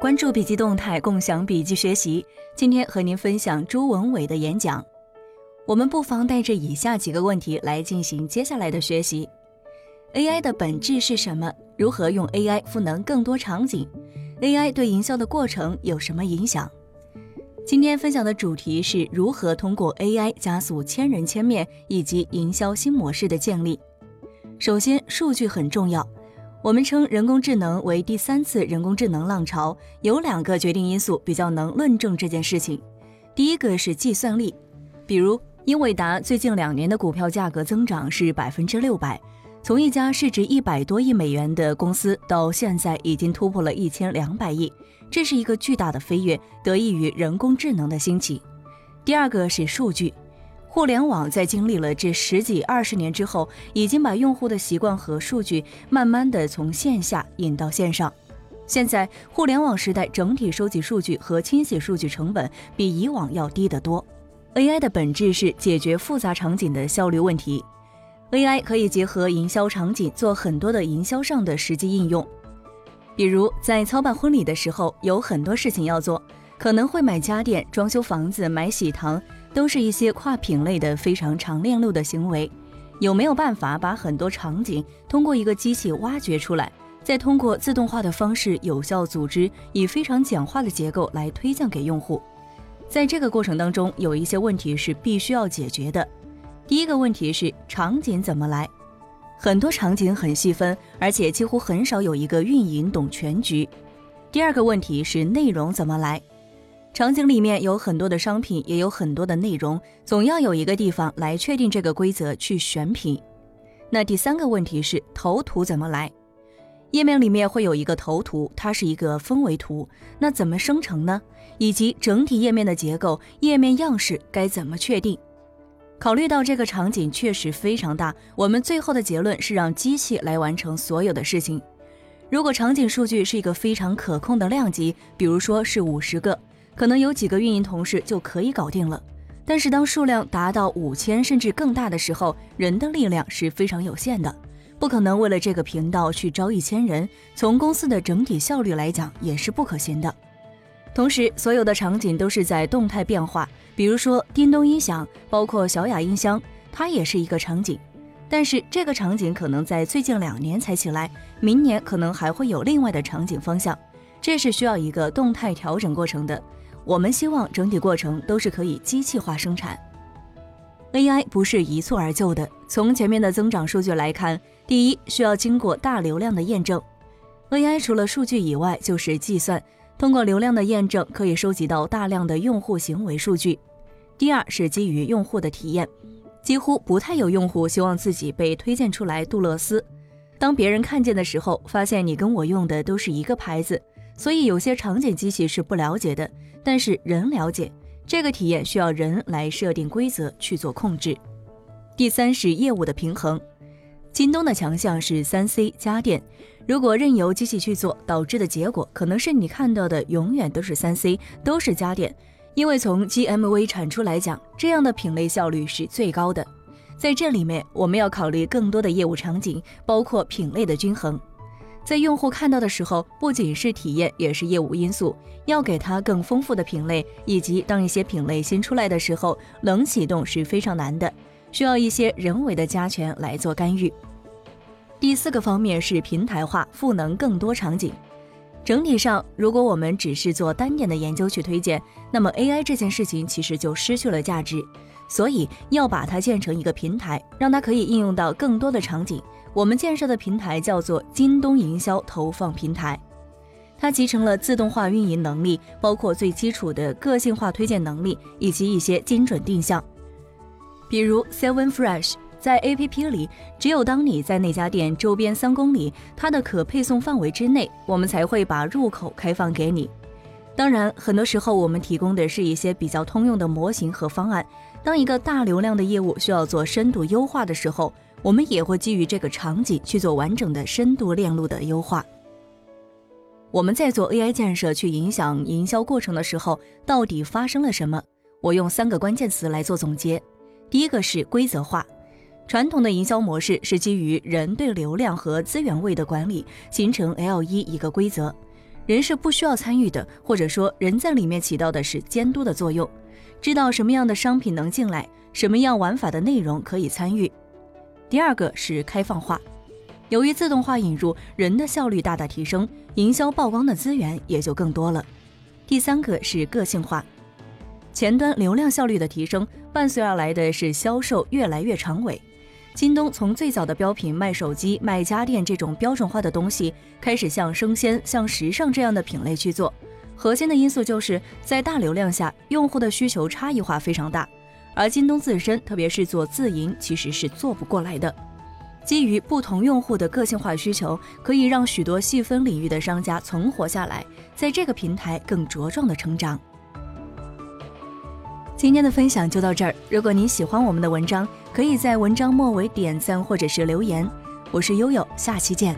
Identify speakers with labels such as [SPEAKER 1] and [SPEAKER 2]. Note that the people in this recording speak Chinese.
[SPEAKER 1] 关注笔记动态，共享笔记学习。今天和您分享朱文伟的演讲。我们不妨带着以下几个问题来进行接下来的学习：AI 的本质是什么？如何用 AI 赋能更多场景？AI 对营销的过程有什么影响？今天分享的主题是如何通过 AI 加速千人千面以及营销新模式的建立。首先，数据很重要。我们称人工智能为第三次人工智能浪潮，有两个决定因素比较能论证这件事情。第一个是计算力，比如英伟达最近两年的股票价格增长是百分之六百，从一家市值一百多亿美元的公司到现在已经突破了一千两百亿，这是一个巨大的飞跃，得益于人工智能的兴起。第二个是数据。互联网在经历了这十几二十年之后，已经把用户的习惯和数据慢慢的从线下引到线上。现在，互联网时代整体收集数据和清洗数据成本比以往要低得多。AI 的本质是解决复杂场景的效率问题。AI 可以结合营销场景做很多的营销上的实际应用，比如在操办婚礼的时候，有很多事情要做，可能会买家电、装修房子、买喜糖。都是一些跨品类的非常长链路的行为，有没有办法把很多场景通过一个机器挖掘出来，再通过自动化的方式有效组织，以非常简化的结构来推荐给用户？在这个过程当中，有一些问题是必须要解决的。第一个问题是场景怎么来？很多场景很细分，而且几乎很少有一个运营懂全局。第二个问题是内容怎么来？场景里面有很多的商品，也有很多的内容，总要有一个地方来确定这个规则去选品。那第三个问题是头图怎么来？页面里面会有一个头图，它是一个氛围图，那怎么生成呢？以及整体页面的结构、页面样式该怎么确定？考虑到这个场景确实非常大，我们最后的结论是让机器来完成所有的事情。如果场景数据是一个非常可控的量级，比如说是五十个。可能有几个运营同事就可以搞定了，但是当数量达到五千甚至更大的时候，人的力量是非常有限的，不可能为了这个频道去招一千人，从公司的整体效率来讲也是不可行的。同时，所有的场景都是在动态变化，比如说叮咚音响，包括小雅音箱，它也是一个场景，但是这个场景可能在最近两年才起来，明年可能还会有另外的场景方向，这是需要一个动态调整过程的。我们希望整体过程都是可以机器化生产。AI 不是一蹴而就的。从前面的增长数据来看，第一需要经过大流量的验证。AI 除了数据以外就是计算，通过流量的验证可以收集到大量的用户行为数据。第二是基于用户的体验，几乎不太有用户希望自己被推荐出来杜乐思。当别人看见的时候，发现你跟我用的都是一个牌子。所以有些场景机器是不了解的，但是人了解这个体验，需要人来设定规则去做控制。第三是业务的平衡。京东的强项是三 C 家电，如果任由机器去做，导致的结果可能是你看到的永远都是三 C，都是家电。因为从 GMV 产出来讲，这样的品类效率是最高的。在这里面，我们要考虑更多的业务场景，包括品类的均衡。在用户看到的时候，不仅是体验，也是业务因素，要给他更丰富的品类，以及当一些品类新出来的时候，冷启动是非常难的，需要一些人为的加权来做干预。第四个方面是平台化，赋能更多场景。整体上，如果我们只是做单点的研究去推荐，那么 AI 这件事情其实就失去了价值。所以要把它建成一个平台，让它可以应用到更多的场景。我们建设的平台叫做京东营销投放平台，它集成了自动化运营能力，包括最基础的个性化推荐能力，以及一些精准定向。比如 Seven Fresh，在 APP 里，只有当你在那家店周边三公里，它的可配送范围之内，我们才会把入口开放给你。当然，很多时候我们提供的是一些比较通用的模型和方案。当一个大流量的业务需要做深度优化的时候，我们也会基于这个场景去做完整的深度链路的优化。我们在做 AI 建设去影响营销过程的时候，到底发生了什么？我用三个关键词来做总结。第一个是规则化。传统的营销模式是基于人对流量和资源位的管理，形成 L 一一个规则。人是不需要参与的，或者说人在里面起到的是监督的作用，知道什么样的商品能进来，什么样玩法的内容可以参与。第二个是开放化，由于自动化引入，人的效率大大提升，营销曝光的资源也就更多了。第三个是个性化，前端流量效率的提升，伴随而来的是销售越来越长尾。京东从最早的标品卖手机、卖家电这种标准化的东西，开始向生鲜、向时尚这样的品类去做。核心的因素就是在大流量下，用户的需求差异化非常大，而京东自身，特别是做自营，其实是做不过来的。基于不同用户的个性化需求，可以让许多细分领域的商家存活下来，在这个平台更茁壮的成长。今天的分享就到这儿。如果你喜欢我们的文章，可以在文章末尾点赞或者是留言。我是悠悠，下期见。